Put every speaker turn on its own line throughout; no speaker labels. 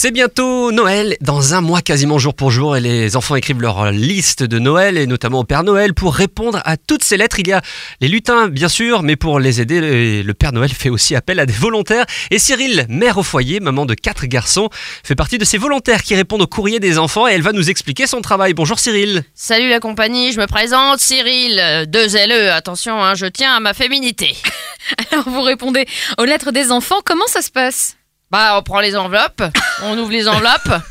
C'est bientôt Noël, dans un mois quasiment jour pour jour, et les enfants écrivent leur liste de Noël, et notamment au Père Noël. Pour répondre à toutes ces lettres, il y a les lutins, bien sûr, mais pour les aider, le Père Noël fait aussi appel à des volontaires. Et Cyril, mère au foyer, maman de quatre garçons, fait partie de ces volontaires qui répondent au courrier des enfants, et elle va nous expliquer son travail. Bonjour Cyril.
Salut la compagnie, je me présente, Cyril, euh, deux LE, attention, hein, je tiens à ma féminité.
Alors vous répondez aux lettres des enfants, comment ça se passe?
Bah, on prend les enveloppes, on ouvre les enveloppes,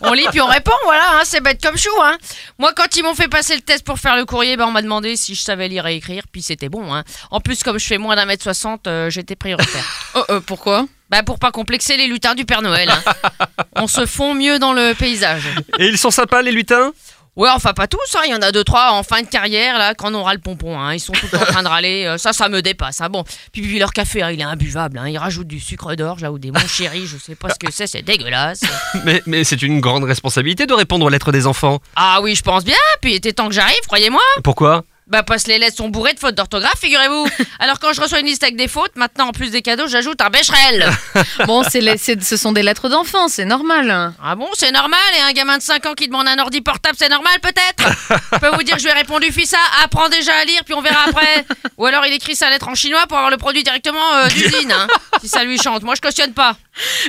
on lit puis on répond, voilà, hein, c'est bête comme chou. Hein. Moi, quand ils m'ont fait passer le test pour faire le courrier, bah, on m'a demandé si je savais lire et écrire, puis c'était bon. Hein. En plus, comme je fais moins d'un mètre soixante, euh, j'étais prioritaire.
Oh, euh, pourquoi?
Bah, pour pas complexer les lutins du Père Noël. hein. On se fond mieux dans le paysage.
Et ils sont sympas, les lutins?
Ouais, enfin pas tous, hein. il y en a deux, trois en fin de carrière, là, quand on aura le pompon, hein. ils sont tout en train de râler, euh, ça, ça me dépasse, hein. bon. Puis, puis leur café, hein, il est imbuvable, hein. ils rajoutent du sucre d'orge, là, ou des mon chéri, je sais pas ce que c'est, c'est dégueulasse.
Mais, mais c'est une grande responsabilité de répondre aux lettres des enfants.
Ah oui, je pense bien, puis il était temps que j'arrive, croyez-moi.
Pourquoi?
Bah, parce que les lettres sont bourrées de fautes d'orthographe, figurez-vous. Alors quand je reçois une liste avec des fautes, maintenant, en plus des cadeaux, j'ajoute un bécherel.
Bon, c'est les- c'est- ce sont des lettres d'enfants, c'est normal.
Ah bon, c'est normal, et un gamin de 5 ans qui demande un ordi portable, c'est normal peut-être Je peux vous dire que je lui ai répondu, fils ça, apprends déjà à lire, puis on verra après. Ou alors il écrit sa lettre en chinois pour avoir le produit directement euh, d'usine, hein, si ça lui chante. Moi je cautionne pas.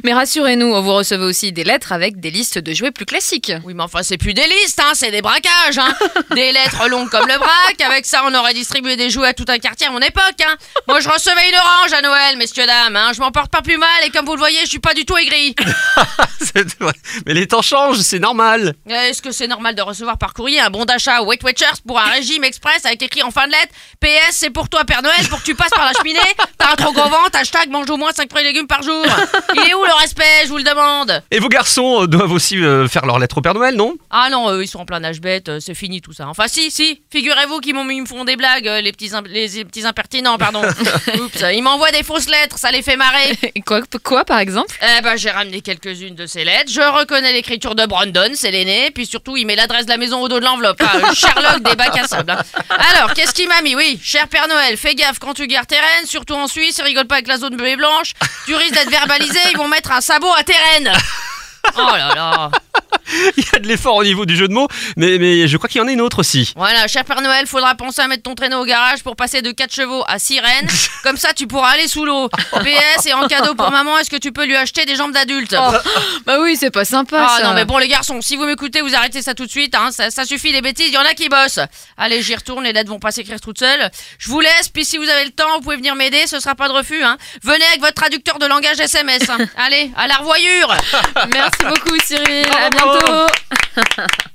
Mais rassurez-nous, vous recevez aussi des lettres avec des listes de jouets plus classiques.
Oui, mais enfin c'est plus des listes, hein, c'est des braquages, hein. Des lettres longues comme le braque, avec ça on aurait distribué des jouets à tout un quartier à mon époque, hein. Moi je recevais une orange à Noël, messieurs dames, hein. Je m'en porte pas plus mal, et comme vous le voyez, je suis pas du tout aigri.
Mais les temps changent, c'est normal.
Est-ce que c'est normal de recevoir par courrier un bon d'achat Weight Watchers pour un régime express avec écrit en fin de lettre PS, c'est pour toi Père Noël, pour que tu passes par la cheminée T'as un trop gros ventre, hashtag mange au moins 5 fruits et légumes par jour Il est où le respect, je vous le demande
Et vos garçons euh, doivent aussi euh, faire leur lettre au Père Noël, non?
Ah non, eux, ils sont en plein âge bête, euh, c'est fini tout ça. Enfin si, si, figurez-vous qu'ils m'ont- ils me font des blagues, euh, les petits, im- les, les petits impertinents, pardon. Oups, ils m'envoient des fausses lettres, ça les fait marrer.
Quoi, quoi par exemple?
Eh ben, j'ai ramené quelques-unes de ces lettres. Je reconnais l'écriture de Brandon, c'est l'aîné. Puis surtout, il met l'adresse de la maison au dos de l'enveloppe. Ah, le Sherlock des bacs à sable. hein. Alors, qu'est-ce qu'il m'a mis? Oui, cher Père Noël, fais gaffe quand tu gardes tes rênes, surtout en Suisse, ils rigolent pas avec la zone bleue et blanche. Tu risques d'être verbalisé, ils vont mettre un sabot à tes rênes. Oh là là.
Il y a de l'effort au niveau du jeu de mots, mais, mais je crois qu'il y en a une autre aussi.
Voilà, cher Père Noël, faudra penser à mettre ton traîneau au garage pour passer de 4 chevaux à 6 rennes. Comme ça, tu pourras aller sous l'eau. PS et en cadeau pour maman, est-ce que tu peux lui acheter des jambes d'adulte
Bah oui, c'est pas sympa
Ah
ça.
non mais bon les garçons, si vous m'écoutez, vous arrêtez ça tout de suite, hein, ça, ça suffit les bêtises, il y en a qui bossent. Allez, j'y retourne, les lettres vont pas s'écrire toutes seules. Je vous laisse, puis si vous avez le temps, vous pouvez venir m'aider, ce sera pas de refus. Hein. Venez avec votre traducteur de langage SMS. hein. Allez, à la revoyure
Merci beaucoup Cyril, à bientôt. ¡Bravo!